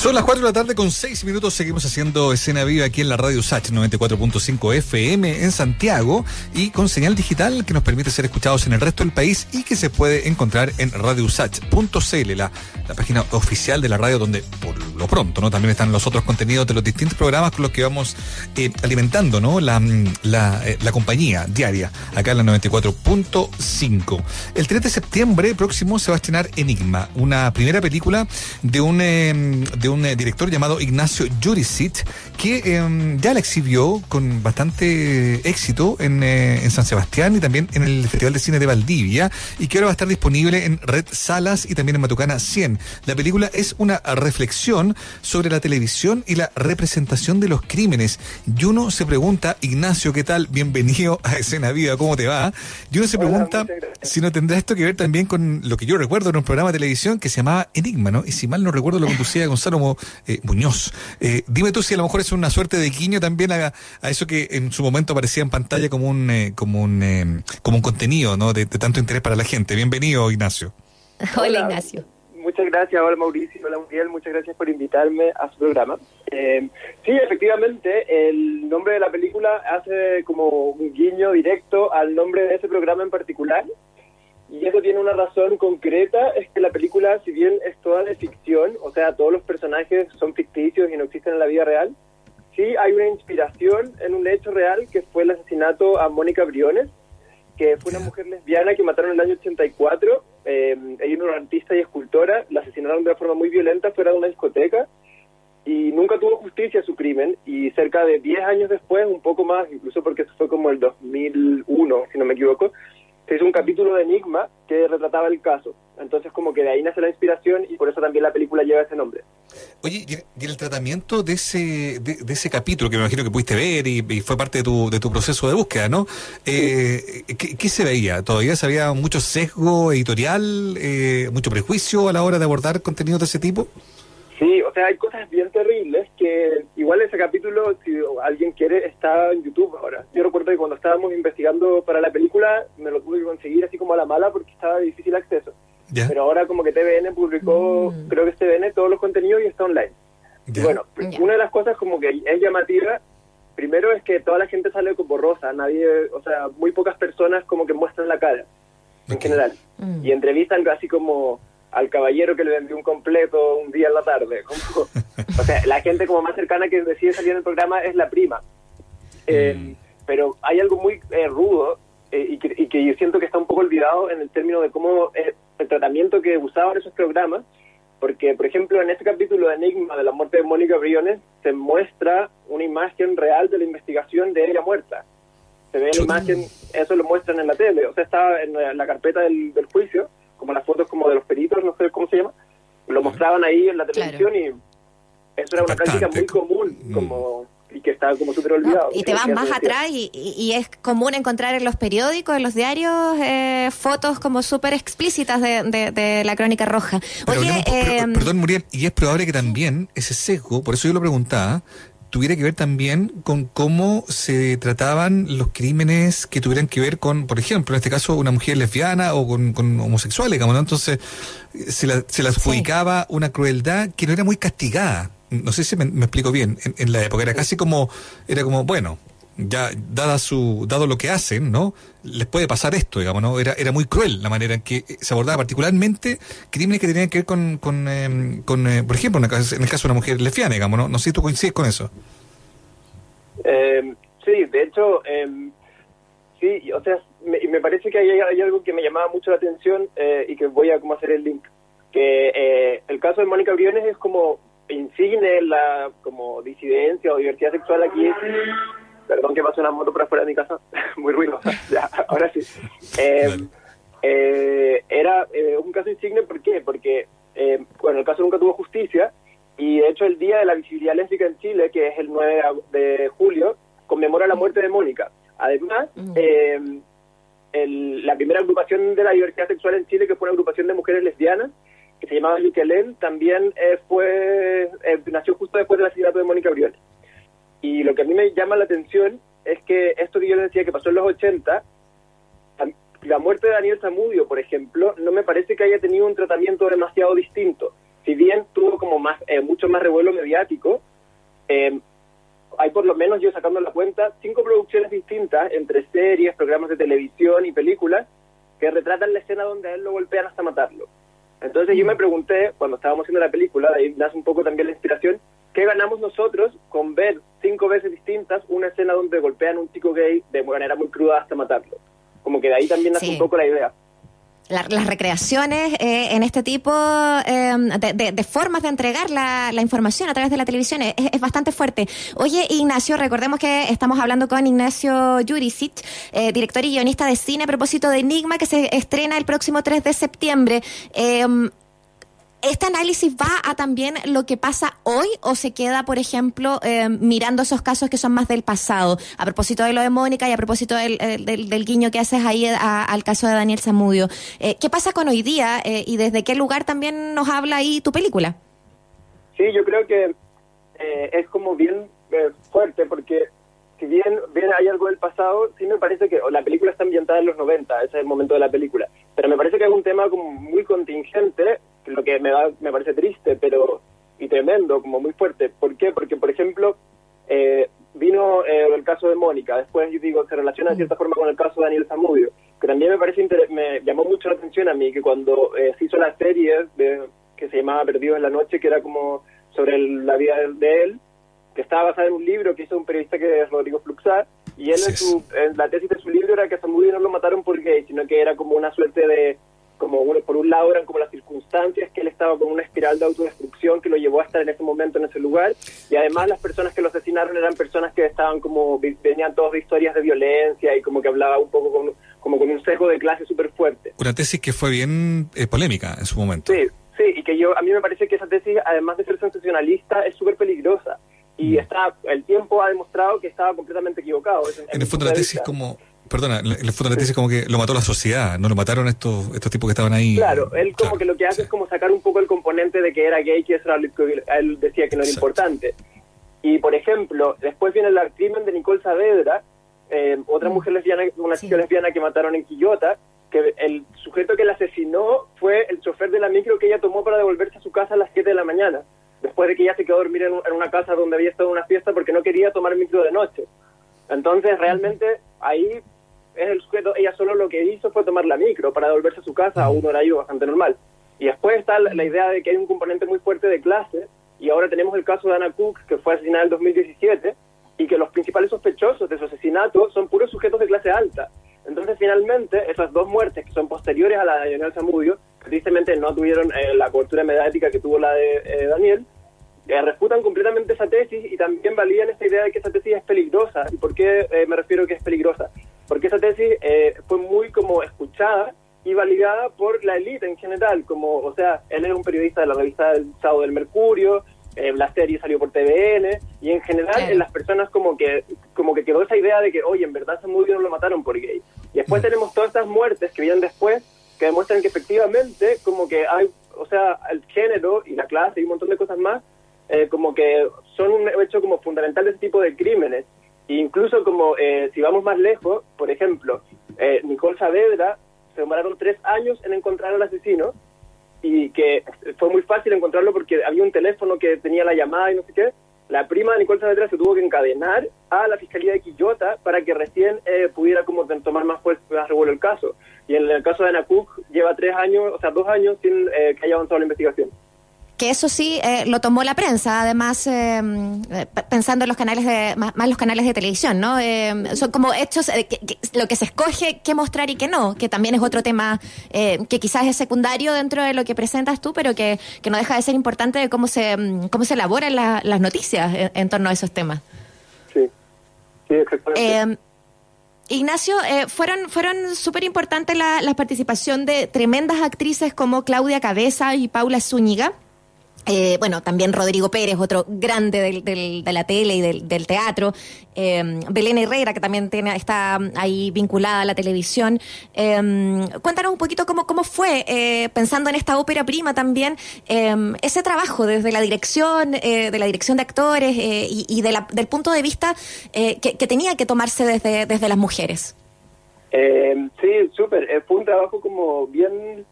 Son las 4 de la tarde con 6 minutos. Seguimos haciendo escena viva aquí en la radio SACH 94.5 FM en Santiago y con señal digital que nos permite ser escuchados en el resto del país y que se puede encontrar en radiosach.cl, la, la página oficial de la radio donde por lo pronto no también están los otros contenidos de los distintos programas con los que vamos eh, alimentando ¿no? la, la, eh, la compañía diaria acá en la 94.5. El 3 de septiembre próximo se va a estrenar Enigma, una primera película de un, eh, un eh, director llamado Ignacio Jurisic, que eh, ya la exhibió con bastante éxito en, eh, en San Sebastián y también en el Festival de Cine de Valdivia, y que ahora va a estar disponible en Red Salas y también en Matucana 100. La película es una reflexión sobre la televisión y la representación de los crímenes. Y uno se pregunta, Ignacio, ¿qué tal? Bienvenido a Escena Viva, ¿cómo te va? Y uno se Hola, pregunta si no tendrá esto que ver también con lo que yo recuerdo en un programa de televisión que se llamaba Enigma, ¿no? Y si mal no recuerdo lo conducía Gonzalo Eh, Muñoz. Eh, dime tú si a lo mejor es una suerte de guiño también a, a eso que en su momento aparecía en pantalla como un eh, como un eh, como un contenido, ¿no? De, de tanto interés para la gente. Bienvenido, Ignacio. Hola, Ignacio. Muchas gracias, hola Mauricio, hola Muriel, muchas gracias por invitarme a su programa. Eh, sí, efectivamente, el nombre de la película hace como un guiño directo al nombre de ese programa en particular. Y eso tiene una razón concreta, es que la película, si bien es toda de ficción, o sea, todos los personajes son ficticios y no existen en la vida real, sí hay una inspiración en un hecho real que fue el asesinato a Mónica Briones, que fue una mujer lesbiana que mataron en el año 84. Eh, ella era una artista y escultora, la asesinaron de una forma muy violenta fuera de una discoteca y nunca tuvo justicia su crimen y cerca de 10 años después, un poco más, incluso porque eso fue como el 2001, si no me equivoco, se hizo un capítulo de Enigma que retrataba el caso. Entonces como que de ahí nace la inspiración y por eso también la película lleva ese nombre. Oye, y el tratamiento de ese de, de ese capítulo que me imagino que pudiste ver y, y fue parte de tu, de tu proceso de búsqueda, ¿no? Eh, ¿qué, qué se veía? ¿Todavía se había mucho sesgo editorial, eh, mucho prejuicio a la hora de abordar contenidos de ese tipo? Sí, o sea, hay cosas bien terribles que igual ese capítulo, si alguien quiere, está en YouTube ahora. Yo recuerdo que cuando estábamos investigando para la película, me lo tuve que conseguir así como a la mala porque estaba de difícil acceso. ¿Ya? Pero ahora como que TVN publicó, Mm. creo que es TVN, todos los contenidos y está online. ¿Ya? Y bueno, Ya. una de las cosas como que es llamativa, primero es que toda la gente sale como rosa, nadie, o sea, muy pocas personas como que muestran la cara, en general. Mm. Y entrevistan así como al caballero que le vendió un completo un día en la tarde. Como, o sea, la gente como más cercana que decide salir en el programa es la prima. Eh, Mm. Pero hay algo muy eh, rudo eh, y, que, y que yo siento que está un poco olvidado en el término de cómo el tratamiento que usaban esos programas, porque, por ejemplo, en este capítulo de Enigma de la muerte de Mónica Briones, se muestra una imagen real de la investigación de ella muerta. Se ve la imagen, eso lo muestran en la tele, o sea, está en la, la carpeta del, del juicio, como las fotos como de los peritos, no sé cómo se llama, lo mostraban ahí en la Claro. televisión y eso era una práctica Impactante. muy común, Mm. como y que está como súper No, olvidado. y te vas más decía- atrás y, y- y es común encontrar en los periódicos, en los diarios, eh, fotos como súper explícitas de, de- de la crónica roja. Pero Oye, eh, perdón, Muriel, y es probable que también ese sesgo, por eso yo lo preguntaba, tuviera que ver también con cómo se trataban los crímenes que tuvieran que ver con, por ejemplo, en este caso, una mujer lesbiana o con, con homosexuales, digamos, ¿no? Entonces, se la, se la adjudicaba una crueldad que no era muy castigada. No sé si me, me explico bien. En, en la época era casi como, era como, bueno, ya dada su, dado lo que hacen, ¿no? Les puede pasar esto, digamos, ¿no? Era, era muy cruel la manera en que se abordaba particularmente crímenes que tenían que ver con, con, eh, con, eh, por ejemplo, en el, caso, de una mujer lesbiana, digamos, ¿no? No sé si tú coincides con eso. Eh, sí, de hecho, eh, sí, o sea, me, me parece que hay, hay algo que me llamaba mucho la atención eh, y que voy a como hacer el link. Que eh, el caso de Mónica Briones es como insigne la como disidencia o diversidad sexual aquí. Perdón que pase una moto por afuera de mi casa, muy ruidosa. Ya, ahora sí. Eh, eh, era eh, un caso insigne, ¿por qué? Porque, eh, bueno, el caso nunca tuvo justicia y de hecho el Día de la Visibilidad Lésbica en Chile, que es el 9 de julio, conmemora la muerte de Mónica. Además, el- la primera agrupación de la diversidad sexual en Chile, que fue una agrupación de mujeres lesbianas, que se llamaba Luquelén, también eh, fue eh, nació justo después del asesinato de Mónica Briones. Y lo que a mí me llama la atención es que esto que yo les decía que pasó en los 80, tam- la muerte de Daniel Zamudio, por ejemplo, no me parece que haya tenido un tratamiento demasiado distinto. si bien tuvo como más eh, mucho más revuelo mediático, eh, hay por lo menos yo sacando la cuenta cinco producciones distintas entre series, programas de televisión y películas que retratan la escena donde a él lo golpean hasta matarlo. Entonces yo me pregunté, cuando estábamos haciendo la película, ahí nace un poco también la inspiración, ¿qué ganamos nosotros con ver cinco veces distintas una escena donde golpean a un chico gay de manera muy cruda hasta matarlo? Como que de ahí también nace un poco la idea las recreaciones eh, en este tipo eh, de, formas de entregar la, información a través de la televisión es, bastante fuerte. Oye, Ignacio, recordemos que estamos hablando con Ignacio Jurisic, eh, director y guionista de cine a propósito de Enigma, que se estrena el próximo 3 de septiembre. ¿Este análisis va a también lo que pasa hoy o se queda, por ejemplo, eh, mirando esos casos que son más del pasado? A propósito de lo de Mónica y a propósito del, guiño que haces ahí al caso de Daniel Zamudio. Eh, ¿Qué pasa con hoy día eh, y desde qué lugar también nos habla ahí tu película? Sí, yo creo que es como bien fuerte porque si bien, bien hay algo del pasado, sí me parece que la película está ambientada en los 90, ese es el momento de la película, pero me parece que es un tema como muy contingente lo que me, da, me parece triste pero y tremendo, como muy fuerte. ¿Por qué? Porque, por ejemplo, eh, vino eh, el caso de Mónica, después yo digo, se relaciona de cierta forma con el caso de Daniel Zamudio, que también me parece me llamó mucho la atención a mí que cuando eh, se hizo la serie de, que se llamaba Perdidos en la Noche, que era como sobre la vida de, él, que estaba basada en un libro que hizo un periodista que es Rodrigo Fluxar, y él en, su, en la tesis de su libro era que a Zamudio no lo mataron por gay, sino que era como una suerte de como por un lado eran como las circunstancias que él estaba con una espiral de autodestrucción que lo llevó a estar en ese momento en ese lugar y además las personas que lo asesinaron eran personas que estaban como venían todos de historias de violencia y como que hablaba un poco con, como con un sesgo de clase súper fuerte. Una tesis que fue bien eh, polémica en su momento. Sí, sí, y que yo a mí me parece que esa tesis además de ser sensacionalista es súper peligrosa y mm. está el tiempo ha demostrado que estaba completamente equivocado. En, el fondo la tesis como Perdona, el fondo de la como que lo mató la sociedad, no lo mataron estos estos tipos que estaban ahí. Claro, él como que lo que hace es como sacar un poco el componente de que era gay, que eso él decía que no era importante. Y por ejemplo, después viene el crimen de Nicole Saavedra, eh, otra mm. mujer lesbiana, una chica lesbiana que mataron en Quillota, que el sujeto que la asesinó fue el chofer de la micro que ella tomó para devolverse a su casa a las 7 de la mañana, después de que ella se quedó a dormir en, una casa donde había estado una fiesta porque no quería tomar micro de noche. Entonces, realmente, ahí es el sujeto, ella solo lo que hizo fue tomar la micro para devolverse a su casa a un horario bastante normal. Y después está la, idea de que hay un componente muy fuerte de clase, y ahora tenemos el caso de Anna Cook, que fue asesinada en el 2017, y que los principales sospechosos de su asesinato son puros sujetos de clase alta. Entonces, finalmente, esas dos muertes que son posteriores a la de Daniel Zamudio, tristemente no tuvieron eh, la cobertura mediática que tuvo la de eh, Daniel, eh, refutan completamente esa tesis y también valían esta idea de que esa tesis es peligrosa. ¿Y por qué me refiero que es peligrosa? porque esa tesis eh, fue muy como escuchada y validada por la élite en general, como, o sea, él era un periodista de la revista El Sábado del Mercurio, eh, la serie salió por TVN, y en general en las personas como que como que quedó esa idea de que, oye, en verdad Samudio no lo mataron por gay. Y después tenemos todas estas muertes que vienen después, que demuestran que efectivamente como que hay, o sea, el género y la clase y un montón de cosas más, eh, como que son un hecho como fundamental de ese tipo de crímenes. Incluso como eh, si vamos más lejos, por ejemplo, eh, Nicole Saavedra se demoraron tres años en encontrar al asesino y que fue muy fácil encontrarlo porque había un teléfono que tenía la llamada y no sé qué. La prima de Nicole Saavedra se tuvo que encadenar a la Fiscalía de Quillota para que recién eh, pudiera como tomar más fuerza, revuelo el caso. Y en el caso de Ana Cook lleva tres años, o sea, dos años sin que haya avanzado la investigación que eso sí eh, lo tomó la prensa, además eh, eh, pensando en los canales de más, los canales de televisión, ¿no? son como hechos lo que se escoge qué mostrar y qué no, que también es otro tema que quizás es secundario dentro de lo que presentas tú, pero que, no deja de ser importante de cómo se cómo se elaboran las noticias en, torno a esos temas. Sí, sí, exactamente. Ignacio, fueron fueron súper importantes la, la participación de tremendas actrices como Claudia Cabeza y Paula Zúñiga. Eh, bueno, también Rodrigo Pérez, otro grande del, de la tele y del, teatro. Eh, Belén Herrera, que también tiene, está ahí vinculada a la televisión. Eh, cuéntanos un poquito cómo, cómo fue, pensando en esta ópera prima también, ese trabajo desde la dirección, de la dirección de actores y, del punto de vista que, tenía que tomarse desde, desde las mujeres. sí, súper. fue un trabajo como bien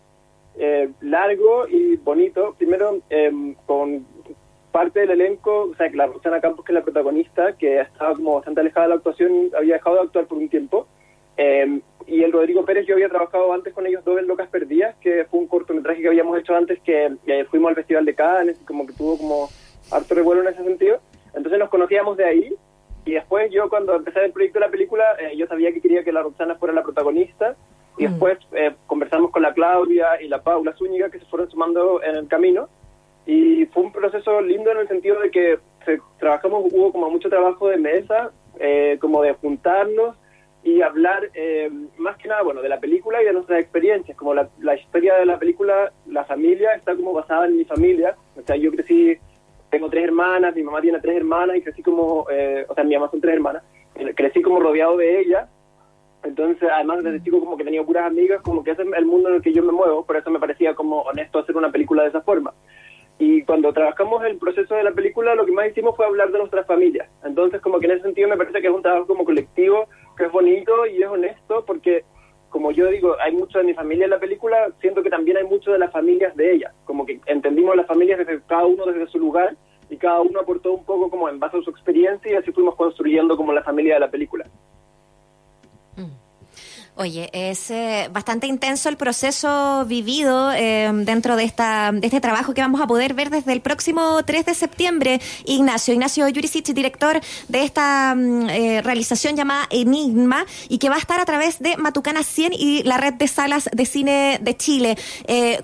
eh, largo y bonito. Primero, em, con parte del elenco, o sea, que la Roxana Campos, que es la protagonista, que estaba como bastante alejada de la actuación, había dejado de actuar por un tiempo. Em, y el Rodrigo Pérez, yo había trabajado antes con ellos dos en Locas Perdidas, que fue un cortometraje que habíamos hecho antes, que fuimos al Festival de Cannes, como que tuvo como harto revuelo en ese sentido. Entonces nos conocíamos de ahí, y después yo cuando empecé el proyecto de la película, eh, yo sabía que quería que la Roxana fuera la protagonista, y mm. después eh, conversamos con la Claudia y la Paula Zúñiga, que se fueron sumando en el camino, y fue un proceso lindo en el sentido de que trabajamos, hubo como mucho trabajo de mesa, eh, como de juntarnos, y hablar eh, más que nada, bueno, de la película y de nuestras experiencias, como la, la, historia de la película, la familia está como basada en mi familia, o sea, yo crecí, tengo tres hermanas, mi mamá tiene tres hermanas y crecí como, eh, o sea, mi mamá son tres hermanas, crecí como rodeado de ella, entonces además desde chico como que tenía puras amigas, como que ese es el mundo en el que yo me muevo, por eso me parecía como honesto hacer una película de esa forma. Y cuando trabajamos el proceso de la película, lo que más hicimos fue hablar de nuestras familias. Entonces, como que en ese sentido me parece que es un trabajo como colectivo, que es bonito y es honesto, porque, como yo digo, hay mucho de mi familia en la película, siento que también hay mucho de las familias de ella. Como que entendimos las familias desde cada uno desde su lugar y cada uno aportó un poco como en base a su experiencia y así fuimos construyendo como la familia de la película. Oye, es eh, bastante intenso el proceso vivido eh, dentro de, esta, de este trabajo que vamos a poder ver desde el próximo 3 de septiembre. Ignacio, Ignacio Jurisic, director de esta mm, eh, realización llamada Enigma y que va a estar a través de Matucana 100 y la red de salas de cine de Chile.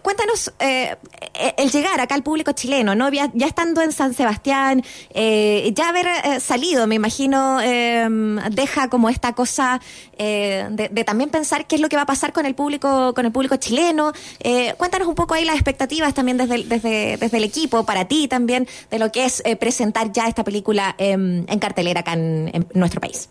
cuéntanos el llegar acá al público chileno, ¿no? Ya, estando en San Sebastián, ya haber salido, me imagino, deja como esta cosa de, de también pensar qué es lo que va a pasar con el público, con el público chileno. Eh, cuéntanos un poco ahí las expectativas también desde el, desde, desde el equipo, para ti también, de lo que es eh, presentar ya esta película en cartelera acá en, nuestro país.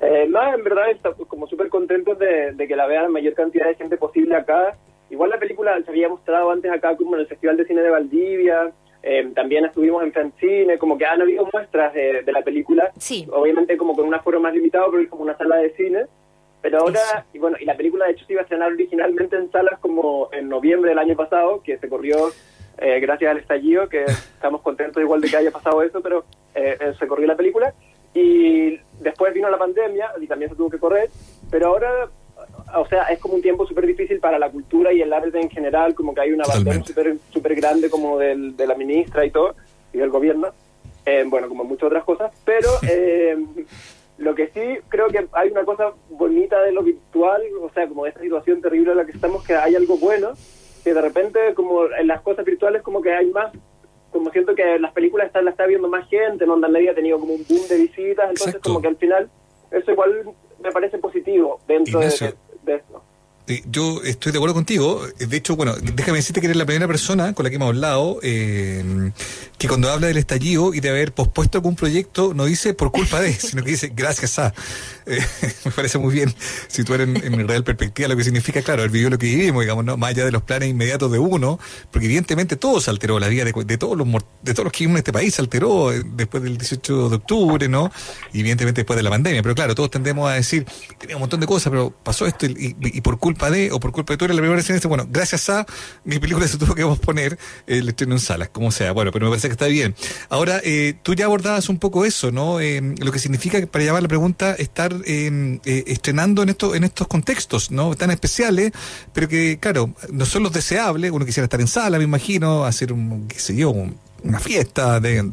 Eh, no, en verdad estamos como súper contentos de, que la vea la mayor cantidad de gente posible acá. Igual la película se había mostrado antes acá como en el Festival de Cine de Valdivia, eh, también estuvimos en Francine, como que han habido muestras de, de la película, sí. obviamente como con un aforo más limitado, pero es como una sala de cine. Pero ahora, y bueno, y la película de hecho se iba a estrenar originalmente en salas como en noviembre del año pasado, que se corrió eh, gracias al estallido, que estamos contentos igual de que haya pasado eso, pero eh, eh, se corrió la película. Y después vino la pandemia y también se tuvo que correr, pero ahora, o sea, es como un tiempo súper difícil para la cultura y el arte en general, como que hay una bandera súper super grande como del, de la ministra y todo, y del gobierno, bueno, como muchas otras cosas, pero... Lo que sí creo que hay una cosa bonita de lo virtual, o sea, como de esta situación terrible en la que estamos, que hay algo bueno, que de repente como en las cosas virtuales como que hay más, como siento que las películas están, la está viendo más gente, en Onda Media ha tenido como un boom de visitas, entonces como que al final eso igual me parece positivo dentro de, de esto. Eh, yo estoy de acuerdo contigo. De hecho, bueno, déjame decirte que eres la primera persona con la que hemos hablado eh, que cuando habla del estallido y de haber pospuesto algún proyecto no dice por culpa de, sino que dice gracias a. Eh, me parece muy bien situar en, en real perspectiva lo que significa, claro, el vivió lo que vivimos, digamos, ¿no? más allá de los planes inmediatos de uno, porque evidentemente todo se alteró, la vida de, todos los de todos los que vivimos en este país se alteró después del 18 de octubre, ¿no? Y evidentemente después de la pandemia. Pero claro, todos tendemos a decir, tenía un montón de cosas, pero pasó esto y, y por culpa de, o por culpa de tú eres la primera vez bueno, gracias a mi película se tuvo que posponer el estreno en salas, como sea, bueno, pero me parece está bien. Ahora, eh, tú ya abordabas un poco eso, ¿no? Eh, lo que significa, para llevar la pregunta, estar eh, estrenando en, esto, en estos contextos, ¿no? Tan especiales, pero que, claro, no son los deseables, uno quisiera estar en sala, me imagino, hacer un, qué sé yo, una fiesta de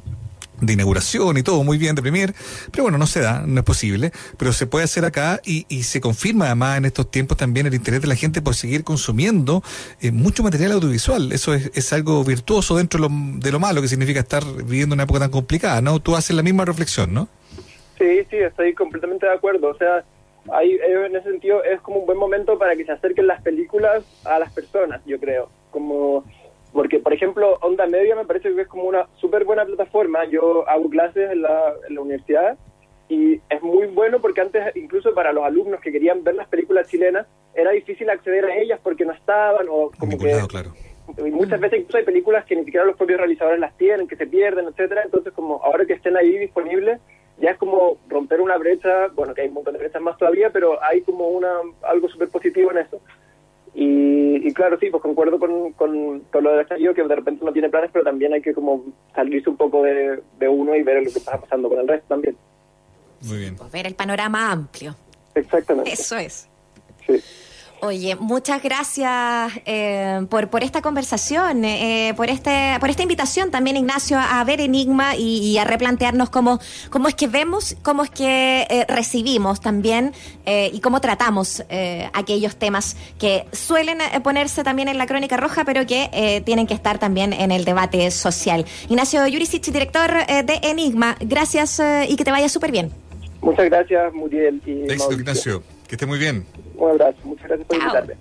de inauguración y todo muy bien de premier, pero bueno, no se da, no es posible, pero se puede hacer acá y, y se confirma además en estos tiempos también el interés de la gente por seguir consumiendo eh, mucho material audiovisual. Eso es, es algo virtuoso dentro de lo, de lo, malo que significa estar viviendo una época tan complicada, ¿no? Tú haces la misma reflexión, ¿no? Sí, sí, estoy completamente de acuerdo. O sea, hay, eh, en ese sentido es como un buen momento para que se acerquen las películas a las personas, yo creo. Como porque, por ejemplo, Onda Media me parece que es como una súper buena plataforma. Yo hago clases en la, en la universidad y es muy bueno porque antes, incluso para los alumnos que querían ver las películas chilenas, era difícil acceder a ellas porque no estaban o como que... claro. Y muchas veces incluso hay películas que ni siquiera los propios realizadores las tienen, que se pierden, etcétera. Entonces, como ahora que estén ahí disponibles, ya es como romper una brecha, bueno, que hay un montón de brechas más todavía, pero hay como una algo súper positivo en eso. Y, claro, sí, pues concuerdo con, con, lo del estallido, que de repente no tiene planes, pero también hay que como salirse un poco de, de uno y ver lo que está pasando con el resto también. Muy bien. Pues ver el panorama amplio. Exactamente. Eso es. Sí. Oye, muchas gracias eh, por, por esta conversación, eh, por este por esta invitación también, Ignacio, a ver Enigma y, a replantearnos cómo, cómo es que vemos, cómo es que eh, recibimos también y cómo tratamos aquellos temas que suelen ponerse también en la crónica roja, pero que tienen que estar también en el debate social. Ignacio Jurisic, director de Enigma, gracias y que te vaya súper bien. Muchas gracias, Muriel. Y Éxito, Ignacio. Que esté muy bien. Un abrazo. Muchas gracias por invitarme.